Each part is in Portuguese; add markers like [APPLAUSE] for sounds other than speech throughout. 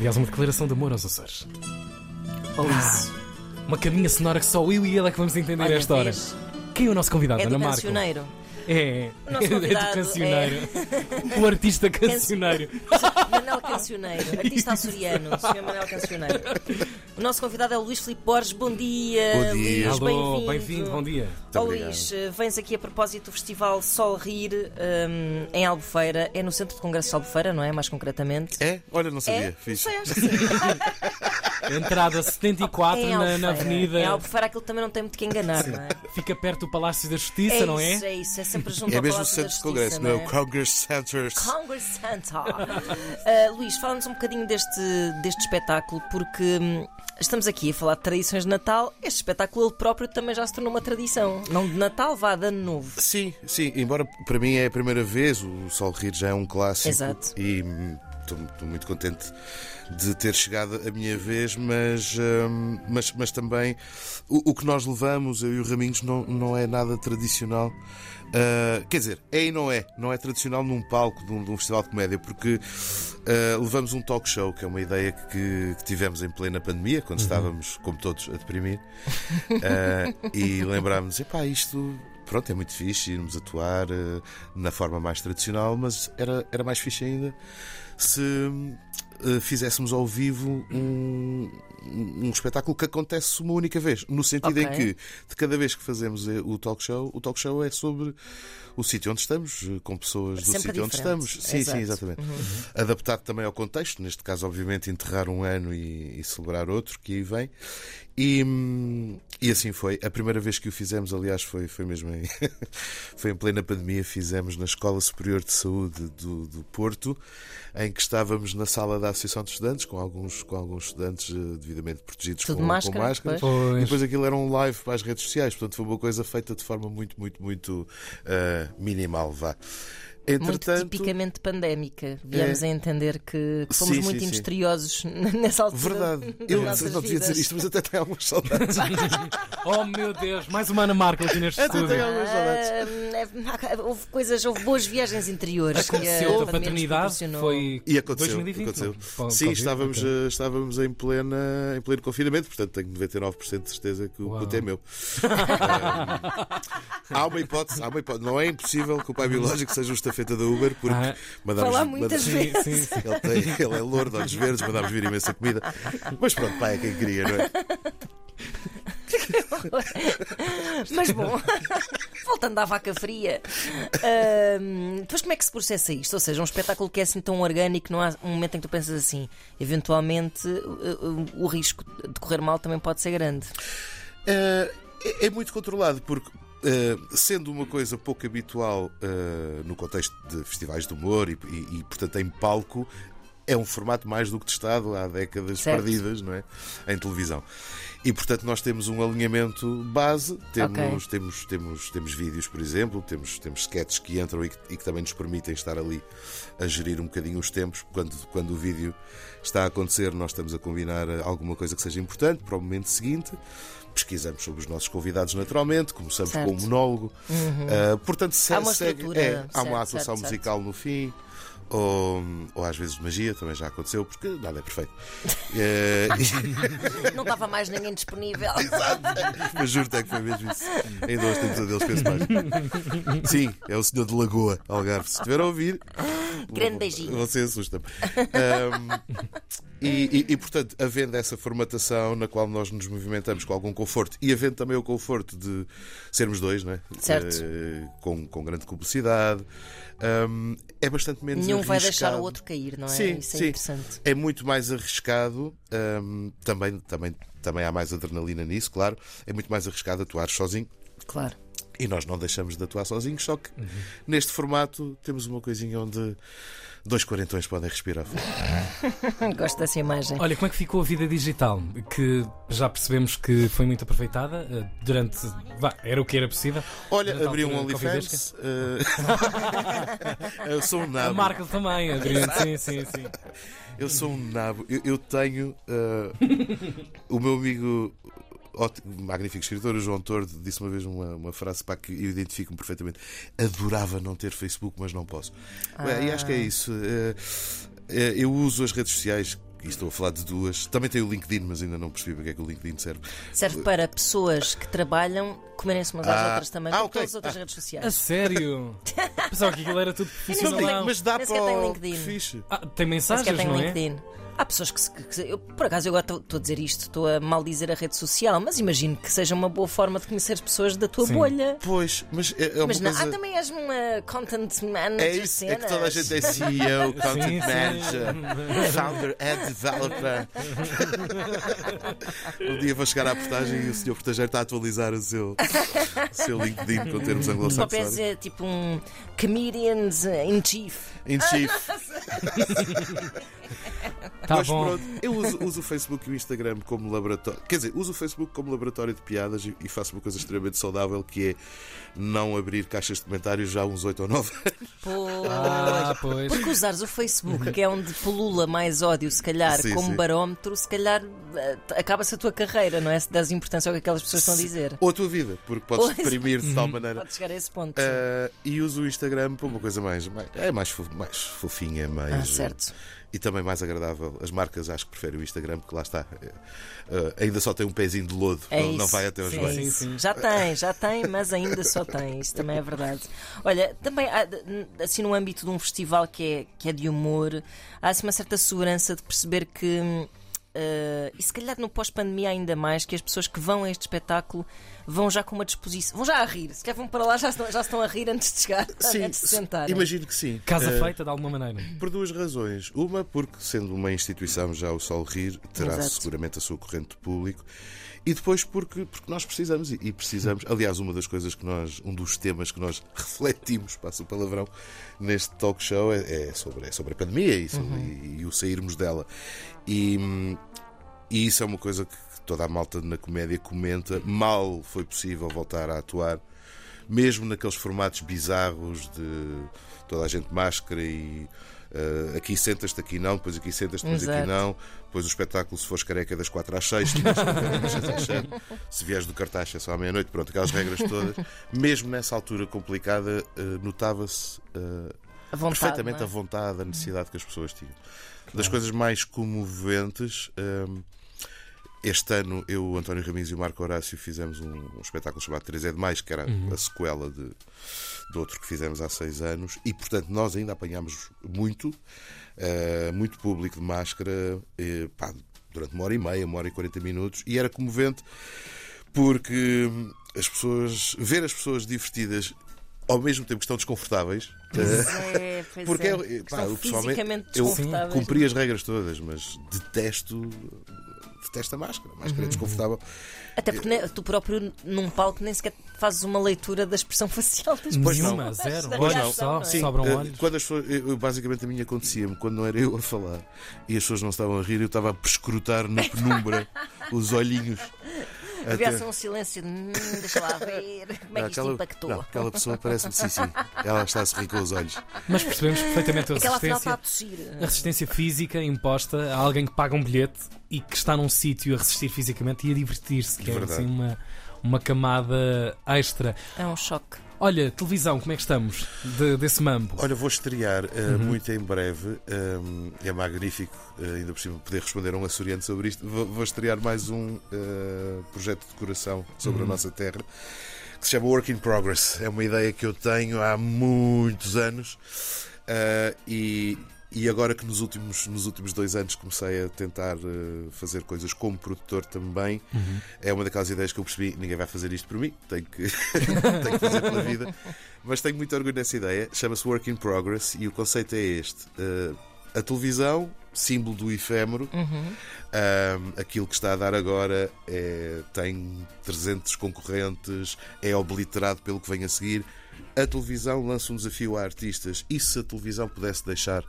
Aliás, uma declaração de amor aos Açores. Ou isso. Uma caminha sonora que só eu e ele é que vamos entender Olha, esta hora. vês? Quem é o nosso convidado, É Ana cancioneiro. É, O nosso [LAUGHS] é convidado do cancioneiro. [LAUGHS] O artista cancioneiro. Manel Cancioneiro, artista açoriano, Sr. Manel Cancioneiro. O nosso convidado é o Luís Filipe Borges. Bom dia. Bom dia. Luís, Alô, bem-vindo. bem-vindo, bom dia. Obrigado. Luís, eh, vens aqui a propósito do Festival Sol Rir hum, em Albufeira. É no Centro de Congressos de Albufeira, não é? Mais concretamente. É? Olha, não sabia. É? Fiz. Sei, acho que sim. [LAUGHS] Entrada 74 em na, na Avenida. Em Albufeira aquilo também não tem muito que enganar, não é? Fica perto do Palácio da Justiça, é não é? isso, é isso. É sempre junto É ao mesmo o Palácio Centro da de Congresso, Justiça, não é o Congress Center. Congress [LAUGHS] Center. Uh, Luís, fala-nos um bocadinho deste, deste espetáculo, porque hum, estamos aqui a falar de tradições de Natal. Este espetáculo ele próprio também já se tornou uma tradição. Não de Natal, vá de Ano Novo. Sim, sim, embora para mim é a primeira vez, o Sol Rir já é um clássico. Exato. E hum, estou muito contente de ter chegado a minha vez, mas, hum, mas, mas também o, o que nós levamos, eu e o Raminhos, não, não é nada tradicional. Ah, quer dizer, é e não é. Não é tradicional num palco de um, de um festival de comédia, porque ah, levamos um talk show, que é uma ideia que, que tivemos em plena pandemia, quando estávamos, como todos, a deprimir. Ah, e lembrámos, epá, isto pronto, é muito fixe irmos atuar na forma mais tradicional, mas era, era mais fixe ainda se fizéssemos ao vivo um, um espetáculo que acontece uma única vez, no sentido em Ok. que de cada vez que fazemos eh, o talk show, o talk show é sobre o sítio onde estamos, eh, com pessoas do Sempre sítio onde estamos. Sim, Exato. sim, exatamente. Adaptado também ao contexto, neste caso, obviamente, enterrar um ano e, e celebrar outro que aí vem. E, e assim foi. A primeira vez que o fizemos, aliás, foi, foi mesmo em, [LAUGHS] foi em plena pandemia. Fizemos na Escola Superior de Saúde do, do Porto, em que estávamos na sala da Associação de Estudantes, com alguns, com alguns estudantes eh, devidamente protegidos Tudo com, máscara, com máscaras. pois. E depois aquilo era um live para as redes sociais, portanto foi uma coisa feita de forma muito, muito, muito eh, minimal, vá. Muito Entretanto, tipicamente pandémica. Viemos É. a entender que, que fomos Sim, muito sim, sim. misteriosos [LAUGHS] nessa altura. verdade, eu não devia dizer vidas. isto, mas até tenho algumas saudades. [LAUGHS] Oh meu Deus, mais uma Ana Marco aqui neste Até estúdio. tenho algumas saudades. Ah, houve coisas, houve boas viagens interiores. que a Aconteceu a nos paternidade, foi E aconteceu. 2020. aconteceu. não? Sim, estávamos, ok. eh, estávamos em, plena, em pleno confinamento, portanto tenho 99% de certeza que o puto é meu. [LAUGHS] Eh, há uma hipótese, há uma hipótese. Não é impossível que o pai biológico seja o estafeta da Uber, porque Ah. mandámos. Falar muitas mandámos- Sim, sim, sim. Ele, tem, ele é louro, de olhos verdes, mandámos vir imensa comida. Mas pronto, pai é quem queria, não é? [LAUGHS] Mas bom, [LAUGHS] voltando à vaca fria, ahm, depois como é que se processa isto? Ou seja, um espetáculo que é assim tão orgânico, não há um momento em que tu pensas assim, eventualmente uh, uh, o risco de correr mal também pode ser grande. Eh, é, é muito controlado, porque. Eh, sendo uma coisa pouco habitual eh, no contexto de festivais de humor e, e- e, portanto, em palco, é um formato mais do que testado há décadas Certo. perdidas, não é? Em televisão. E portanto nós temos um alinhamento base, temos, Ok. temos, temos, temos vídeos, por exemplo, temos, temos sketches que entram e que, e que também nos permitem estar ali a gerir um bocadinho os tempos. Quando, quando o vídeo está a acontecer, nós estamos a combinar alguma coisa que seja importante para o momento seguinte. Pesquisamos sobre os nossos convidados naturalmente, começamos Certo. com um monólogo. Ah, portanto, se- Há uma segue- estrutura, é, há uma certo, atuação certo, certo. musical no fim. Ou, ou às vezes magia, também já aconteceu, porque nada é perfeito. [LAUGHS] Eh, [LAUGHS] Não estava mais ninguém disponível. [LAUGHS] mas juro é que foi mesmo isso. Ainda hoje temos a deles, penso mais. Sim, é o senhor de Lagoa, Algarve. Se estiver a ouvir, Grande beijinho. Você assusta-me. Ahm, [LAUGHS] e, e, e, portanto, havendo essa formatação na qual nós nos movimentamos com algum conforto e havendo também o conforto de sermos dois, não é? Certo. Eh, com, com grande publicidade, ahm, é bastante menos Nenhum vai deixar arriscado. o outro cair, não é? Sim, Isso é sim. interessante. É muito mais arriscado, hum, também, também, também há mais adrenalina nisso, claro. É muito mais arriscado atuar sozinho Claro. E nós não deixamos de atuar sozinhos, só que Uhum. neste formato temos uma coisinha onde dois quarentões podem respirar. [LAUGHS] Gosto dessa imagem. Olha, como é que ficou a vida digital? Que já percebemos que foi muito aproveitada eh, durante. vá, era o que era possível. Olha, Durante a abri um OnlyFans. eh, [LAUGHS] eu sou um A nabo. marca também, Adriano. [LAUGHS] Sim, sim, sim. Eu sou um nabo. Eu, eu tenho. eh, o meu amigo. Ótimo, Magnífico escritor, o João Tordo, disse uma vez uma, uma frase para que eu identifico-me perfeitamente. Adorava não ter Facebook, mas não posso. E acho que é isso. Eh, eh, Eu uso as redes sociais e estou a falar de duas. Também tem o LinkedIn, mas ainda não percebi para que é que o LinkedIn serve. Serve para pessoas que trabalham comerem-se umas às Ah, outras também, ah, como ok. todas as outras Ah. redes A sociais. sério? [LAUGHS] Pensava que aquilo era tudo Não tem, profissional. mas dá para sequer tem. LinkedIn. Que fixe. Ah, tem mensagens, tem não é? LinkedIn. Há pessoas que, se- que eu, por acaso eu agora estou a dizer isto, estou a maldizer a rede social, mas imagino que seja uma boa forma de conhecer as pessoas da tua Sim. bolha. Pois, mas é, é uma Mas não, coisa... ah, também és uma content manager É isso, é que toda a cenas. gente é [LAUGHS] CEO, Content Sim. Manager, Founder and Developer. um dia vou chegar à portagem e o senhor portageiro está a atualizar o seu, o seu LinkedIn com termos anglo-saxónicos. pensa é tipo um comedians in chief. In chief. Tá Mas bom. pronto, eu uso, uso o Facebook e o Instagram como laboratório. Quer dizer, uso o Facebook como laboratório de piadas e, e faço uma coisa extremamente saudável que é não abrir caixas de comentários já há uns 8 ou 9 anos. Pô. Ah, pois. Porque usares o Facebook, que é onde pulula mais ódio, se calhar, Sim, como sim. barómetro, se calhar acaba-se a tua carreira, não é? Se dás importância ao que aquelas pessoas estão a dizer. Ou a tua vida, porque podes Pois. deprimir de tal maneira. Pode chegar a esse ponto. Ah, e uso o Instagram para uma coisa mais, mais- é mais, fo- mais fofinha, mais ah, certo. e também mais agradável. As marcas acho que preferem o Instagram porque lá está, eh, ah, ainda só tem um pezinho de lodo, É não, não vai até aos Sim, joelhos. Já tem, já tem, mas ainda só tem. Isso também é verdade. Olha, também há, assim no âmbito de um festival que é, que é de humor, há assim uma certa segurança de perceber que. Eh, e se calhar no pós-pandemia ainda mais, que as pessoas que vão a este espetáculo vão já com uma disposição, vão já a rir. Se calhar vão para lá, já estão, já estão a rir antes de chegar, [LAUGHS] Sim, antes de sentar. imagino que sim. Casa Ah, feita de alguma maneira. Por duas razões. Uma, porque sendo uma instituição já o Sol Rir, terá Exato. seguramente a sua corrente de público. E depois porque, porque nós precisamos, e- precisamos. Aliás, uma das coisas que nós, um dos temas que nós [LAUGHS] refletimos, passo o palavrão, neste talk show é, é sobre, é sobre a pandemia e, sobre- e- e o sairmos dela. E, e isso é uma coisa que toda a malta na comédia comenta. Mal foi possível voltar a atuar, mesmo naqueles formatos bizarros de toda a gente de máscara e eh, aqui sentas-te, aqui não, depois aqui sentas-te, depois aqui Exato. não. Depois o espetáculo, se fores careca, é das 4 às 6, se, fores careca, das 6 às 7. se vieres do cartaz, é só à meia-noite. Pronto, aquelas regras todas. Mesmo nessa altura complicada, eh, notava-se eh, a vontade, perfeitamente não a é? vontade, a necessidade que as pessoas tinham. Das coisas mais comoventes, hum, este ano eu, o António Raminhos e o Marco Horácio fizemos um, um espetáculo chamado 3 é Demais, que era a sequela de, de outro que fizemos há seis anos, e portanto nós ainda apanhámos muito, eh, muito público de máscara, eh, pá, durante uma hora e meia, uma hora e 40 minutos, e era comovente porque as pessoas, ver as pessoas divertidas ao mesmo tempo que estão desconfortáveis. eh, Pois é, pois [LAUGHS] porque é. é, Que pá, eu pessoalmente eu cumpri as regras todas, mas detesto detesto a máscara. A máscara é desconfortável. Até porque ne- tu próprio num palco nem sequer fazes uma leitura da expressão [LAUGHS] facial das pessoas. Nenhuma, Mas zero. da Olhos só, não sim. Sobram eh, olhos. Quando as pessoas, eu- eu- basicamente a mim acontecia-me quando não era eu a falar e as pessoas não estavam a rir, eu estava a prescrutar na penumbra [LAUGHS] os olhinhos. Assim um silêncio de "Hum, deixa lá ver como é que isto aquela, impactou. não, aquela pessoa parece-me sim, sim. Ela está a sorrir com os olhos. Mas percebemos perfeitamente a Aquela a resistência, tossir. a resistência física imposta a alguém que paga um bilhete e que está num sítio a resistir fisicamente e a divertir-se, que é Verdade. assim uma, uma camada extra. É um choque. Olha, televisão, como é que estamos de- desse mambo? Olha, vou estrear eh, muito em breve. um, é magnífico, eh, ainda por cima, poder responder a um açoriano sobre isto. Vou, vou estrear mais um eh, projeto de coração sobre a nossa terra que se chama Work in Progress. É uma ideia que eu tenho há muitos anos eh, e. E agora que nos últimos, nos últimos dois anos comecei a tentar eh, fazer coisas como produtor também, é uma daquelas ideias que eu percebi: ninguém vai fazer isto por mim, tenho que, [LAUGHS] tenho que fazer pela vida. Mas tenho muito orgulho nessa ideia. Chama-se Work in Progress e o conceito é este: Uh, a televisão, símbolo do efêmero, um, aquilo que está a dar agora é, tem 300 concorrentes, é obliterado pelo que vem a seguir. A televisão lança um desafio a artistas e se a televisão pudesse deixar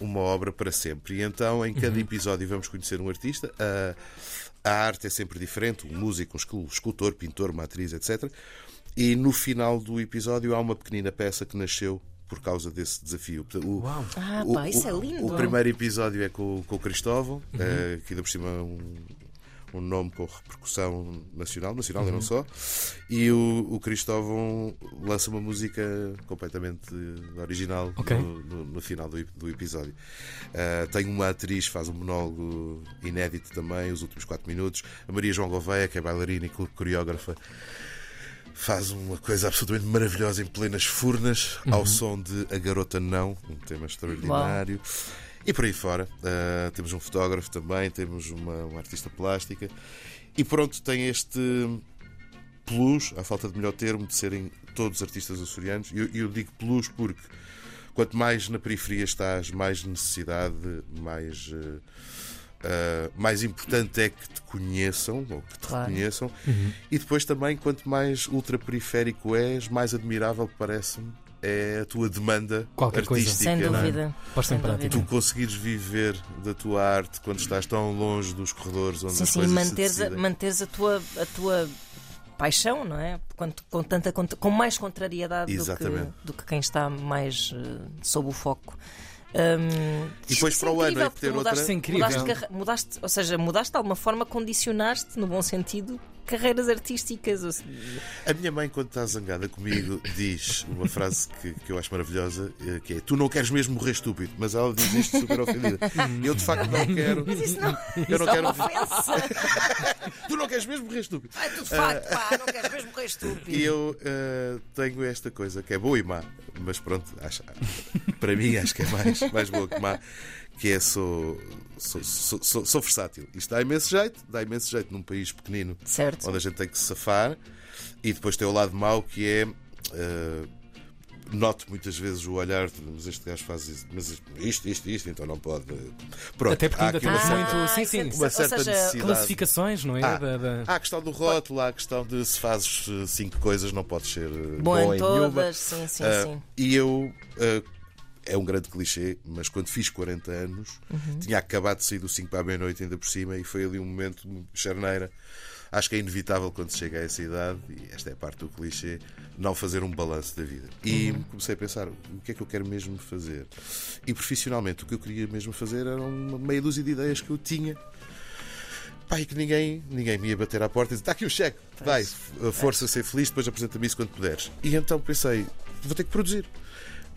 uma obra para sempre. E então, em cada episódio, vamos conhecer um artista. A, a arte é sempre diferente: um músico, um escul- escultor, pintor, uma atriz, etc. E no final do episódio há uma pequenina peça que nasceu por causa desse desafio. O- Uau! Ah, o, pá, isso o- é lindo. o primeiro episódio é com, com o Cristóvão, eh, que ainda por cima é um, um nome com repercussão nacional, nacional Uhum. e não só. E o, o Cristóvão lança uma música completamente original Ok. no, no- no final do, do episódio. Uh, tem uma atriz que faz um monólogo inédito também, os últimos 4 minutos. A Maria João Gouveia, que é bailarina e coreógrafa, faz uma coisa absolutamente maravilhosa em plenas furnas, ao som de A Garota Não, um tema extraordinário. E por aí fora, uh, temos um fotógrafo também, temos uma, uma artista plástica. E pronto, tem este plus, à falta de melhor termo, de serem todos artistas açorianos. E eu, eu digo plus porque quanto mais na periferia estás, mais necessidade, mais. uh, Uh, mais importante é que te conheçam ou que te Claro. reconheçam e depois também quanto mais ultraperiférico és mais admirável parece-me é a tua demanda Qualquer coisa. artística Sem não é? dúvida. Posta em Sem dúvida. prática. tu conseguires viver da tua arte quando estás tão longe dos corredores onde Sim, as sim, coisas manteres, se a, decidem. manteres a, tua, a tua paixão, não é? Com, com, tanta, com mais contrariedade do que, do que quem está mais eh, sob o foco. Hum, E depois para o ano é ter outra- mudaste, é incrível. mudaste, mudaste, ou seja, mudaste de alguma forma, condicionaste, no bom sentido, carreiras artísticas. ou A minha mãe, quando está zangada comigo, diz uma frase que, que eu acho maravilhosa, eh, que é Tu não queres mesmo morrer estúpido, mas ela diz isto super ofendida. Eu de facto não quero. Mas isso não, Eu não isso é quero. uma ofensa. [LAUGHS] Tu não queres mesmo morrer estúpido. Ai, tu de facto, pá, não queres mesmo morrer estúpido. E eu eh, tenho esta coisa que é boa e má, mas pronto, acho- para mim acho que é mais, mais boa que má, que é sou, sou, sou, sou, sou versátil. Isto dá imenso jeito, dá imenso jeito num país pequenino Certo. onde a gente tem que se safar, e depois tem o lado mau que é. eh, noto muitas vezes o olhar, de, mas este gajo faz isso, mas isto, isto, isto, então não pode. Pronto, Até porque há ainda aqui temos uma muito- certa, sim, sim. isso- uma ou certa seja, necessidade. Classificações, não é? Ah, Da- da- Há a questão do rótulo, há a questão de se fazes eh, cinco coisas, não podes ser eh, Bom, bom em em nenhuma. todas, sim, sim, Ah, sim. E eu. ah, é um grande clichê, mas quando fiz 40 anos, Uhum. tinha acabado de sair do 5 para a meia-noite ainda por cima e foi ali um momento de charneira. Acho que é inevitável quando se chega a essa idade, e esta é a parte do clichê, não fazer um balanço da vida. E Uhum. comecei a pensar: o que é que eu quero mesmo fazer? E profissionalmente, o que eu queria mesmo fazer era uma meia dúzia de ideias que eu tinha e que ninguém, ninguém me ia bater à porta e dizer: está aqui o cheque, vai, força a ser feliz, depois apresenta-me isso quando puderes. E então pensei: vou ter que produzir.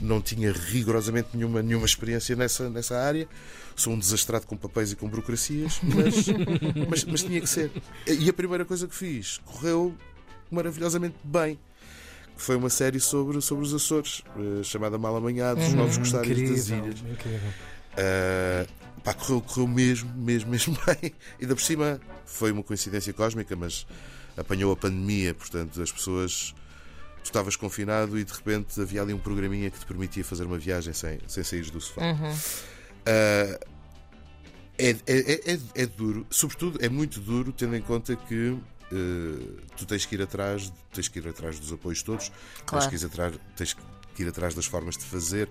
Não tinha rigorosamente nenhuma, nenhuma experiência nessa, nessa área. Sou um desastrado com papéis e com burocracias, mas, [LAUGHS] mas, mas tinha que ser. E a primeira coisa que fiz correu maravilhosamente bem. Que foi uma série sobre, sobre os Açores, eh, chamada Mal Amanhados, os Novos Costários das Incrível, Ilhas. Uh, pá, correu, correu mesmo, mesmo, mesmo [LAUGHS] bem. E da por cima foi uma coincidência cósmica, mas apanhou a pandemia, portanto as pessoas. Tu estavas confinado e de repente havia ali um programinha que te permitia fazer uma viagem sem, sem sair do sofá. Uhum. Uh, é, é, é, é- duro, sobretudo é muito duro tendo em conta que uh, tu tens que ir atrás, tens que ir atrás dos apoios todos, Claro. tens, que ir atrás, tens que ir atrás das formas de fazer.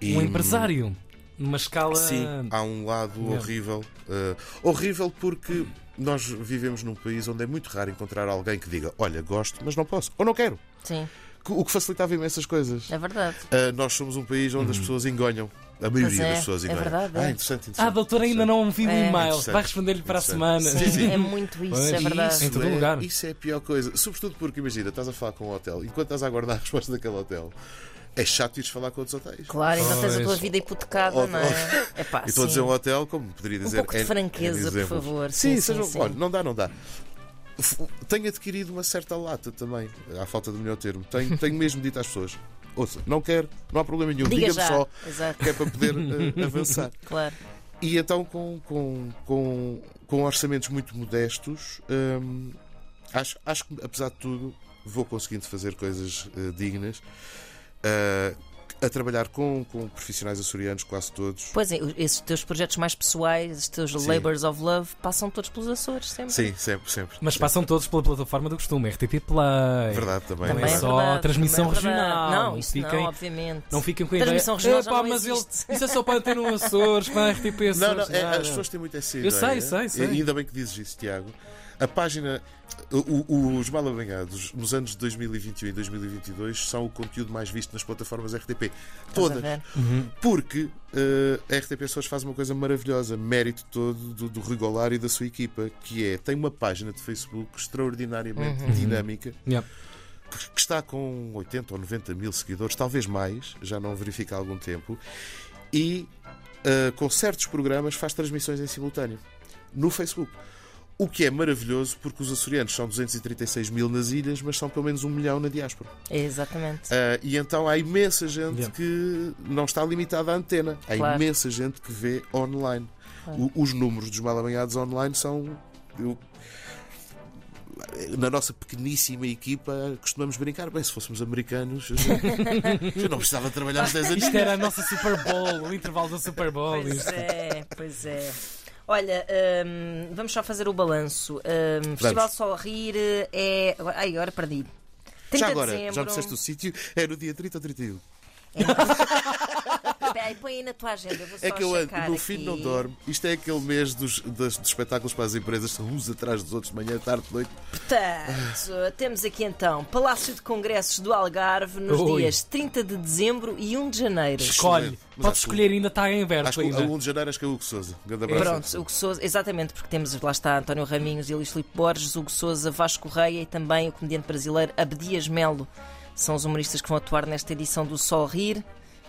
E, Um empresário, numa escala. Sim, há um lado Mesmo. horrível. uh, horrível porque nós vivemos num país onde é muito raro encontrar alguém que diga: Olha, gosto, mas não posso, ou não quero. Sim, O que facilitava imensas coisas. é verdade. Uh, nós somos um país onde as pessoas enganham. A maioria é, das pessoas é enganham. verdade, é. Ah, interessante, interessante. Ah, a doutora ainda não viu o É. e-mail. Vai responder-lhe para a semana. Sim, sim. é muito isso, Pois. é verdade. Isso Em todo é, lugar. Isso é a pior coisa. Sobretudo porque, imagina, estás a falar com um hotel, enquanto estás a aguardar a resposta daquele hotel, é chato ires falar com outros hotéis. Claro, então tens a tua vida hipotecada, Ou- não é? [LAUGHS] é pá, E estou a dizer um hotel, como poderia Um dizer. pouco de franqueza, N por favor. Sim, Sim, sejam. sim. Olha, não dá, não dá. Tenho adquirido uma certa lata também, à falta de melhor termo. Tenho, [LAUGHS] tenho mesmo dito às pessoas: ouça, não quero, não há problema nenhum, Diga diga-me já. só Exato, que é para poder [LAUGHS] eh, avançar. claro. E então, com, com, com, com orçamentos muito modestos, hum, acho, acho que, apesar de tudo, vou conseguindo fazer coisas eh, dignas. Eh, a trabalhar com, com profissionais açorianos, quase todos. Pois é, esses teus projetos mais pessoais, esses teus Sim. Labours of Love, passam todos pelos Açores, sempre. Sim, sempre, sempre. Mas passam todos pela plataforma do costume, RTP Play. Verdade, também. Não é é só verdade, transmissão também é verdade. regional. Não, isso fiquem- não, obviamente. Não fiquem com a Transmissão ideia. regional já Epá, não mas ele, existe." isso é só para ter no Açores, para a RTP Açores. Não, não, é, as pessoas têm muito essa Eu ideia. sei, sei, sei. E ainda bem que dizes isso, Tiago. A página. o- o- os mal nos anos de 2021 e 2022 são o conteúdo mais visto nas plataformas RTP. Todas. ver? Porque eh, a RTP Pessoas faz uma coisa maravilhosa, mérito todo do, do e da sua equipa, que é tem uma página de Facebook extraordinariamente dinâmica Yeah. que que está com 80 ou 90 mil seguidores, talvez mais, já não verifica há algum tempo, e eh, com certos programas faz transmissões em simultâneo no Facebook. O que é maravilhoso porque os açorianos são 236 mil nas ilhas, mas são pelo menos um milhão na diáspora. Exatamente. Ah, e então há imensa gente Yeah. que não está limitada à antena. Há Claro. imensa gente que vê online. O- os números dos mal amanhados online são. eu- na nossa pequeníssima equipa costumamos brincar. Bem, se fôssemos americanos, eu [LAUGHS] eu não precisava trabalhar uns 10 anos. Isto era a nossa Super Bowl, o intervalo da Super Bowl. Pois isto. é, pois é. Olha, hum, vamos só fazer o balanço. Hum, Festival Sol Rir é. agora- Ai, agora perdi. 30 Já de agora, dezembro. já disseste o sítio, é no dia 30 ou 31. Espera aí, põe aí na tua agenda. eu Vou só É que eu ando, fim aqui. não dorme. Isto é aquele mês dos, dos, dos espetáculos para as empresas, são uns atrás dos outros, de manhã, tarde, de noite. Portanto, temos aqui então Palácio de Congressos do Algarve nos Ui. dias 30 de dezembro e 1 de janeiro. Escolhe. Mas Podes escolher, ainda está em aberto Acho que ainda. a 1 de janeiro acho que é o Hugo Souza. Abraço. Pronto, Hugo Souza, exatamente, porque temos lá está António Raminhos e Luís Filipe Borges, Hugo Souza, Vasco Correia e também o comediante brasileiro Abdias Melo. São os humoristas que vão atuar nesta edição do Sol Rir,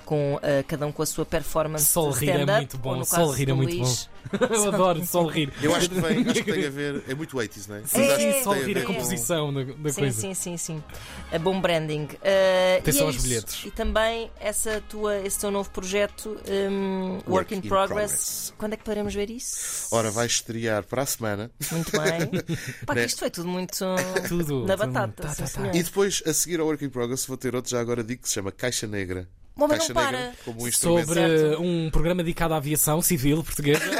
com eh, cada um com a sua performance. Sol Rir é muito bom, Sol Rir é muito Luís, [LAUGHS] Eu adoro Sol Rir. Eu acho que, vem, acho que tem a ver. É muito 80s, não é? Sim, sim, Sol a Rir, a com- composição da, da Sim, coisa. sim, sim, sim. A bom branding. Eh, Atenção e é aos isso. bilhetes. E também essa tua, esse teu novo projeto, um, Work, in, progress. Quando é que poderemos ver isso? Ora, vai estrear para a semana Muito bem. [LAUGHS] Pá, que Né? isto foi tudo muito Tudo. na tudo. batata. Tá, sim, tá, tá. senhor. e depois, a seguir ao Work in Progress, vou ter outro, já agora digo, que se chama Caixa Negra. Bom, mas Caixa não Negra para. como um. Sobre Certo. um programa dedicado à aviação civil portuguesa. [LAUGHS]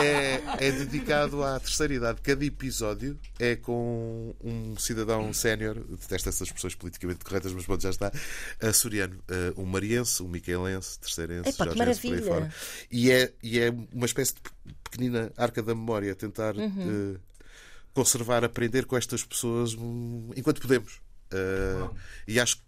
É, é dedicado à terceira idade. Cada episódio é com um cidadão sénior, detesto essas expressões politicamente corretas, mas pronto, já está, açoriano, eh, um mariense, um miquelense, terceirense, que jorgense, por aí fora. E é, e é uma espécie de pe- pequenina arca da memória, tentar Uhum. eh, conservar, aprender com estas pessoas hum, enquanto podemos. Eh, e acho que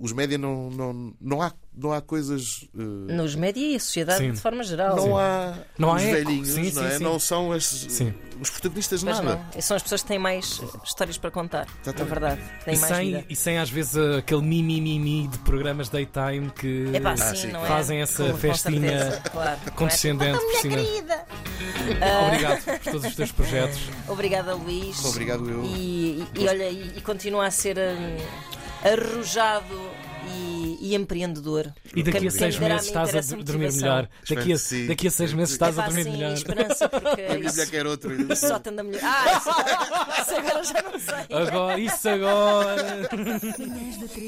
os média não, não, não, há, não há coisas. eh, Nos média e a sociedade Sim. de forma geral. não há, Não há velhinhos, Sim, não, sim, é? sim. não são as- Sim. os protagonistas Mas nada. não. São as pessoas que têm mais histórias para contar. Na Exatamente. verdade. Têm E mais sem, vida. e sem às vezes aquele mimimi de programas daytime que Epá, Ah, sim, sim, não é? fazem essa Com- com festinha certeza, claro. Não é? condescendente por cima. querida! Obrigado por todos os teus projetos. Obrigada, Luís. Obrigado, eu. E, e- e olha, e, e continua a ser hum, arrojado e, e empreendedor. E daqui a seis meses estás a dormir melhor. Daqui a, daqui a seis meses estás a dormir melhor. esperança, porque isso, mulher quer outro. isso só tendo a mulher. Ah, isso, [LAUGHS] isso agora já não sei. Agora, isso agora.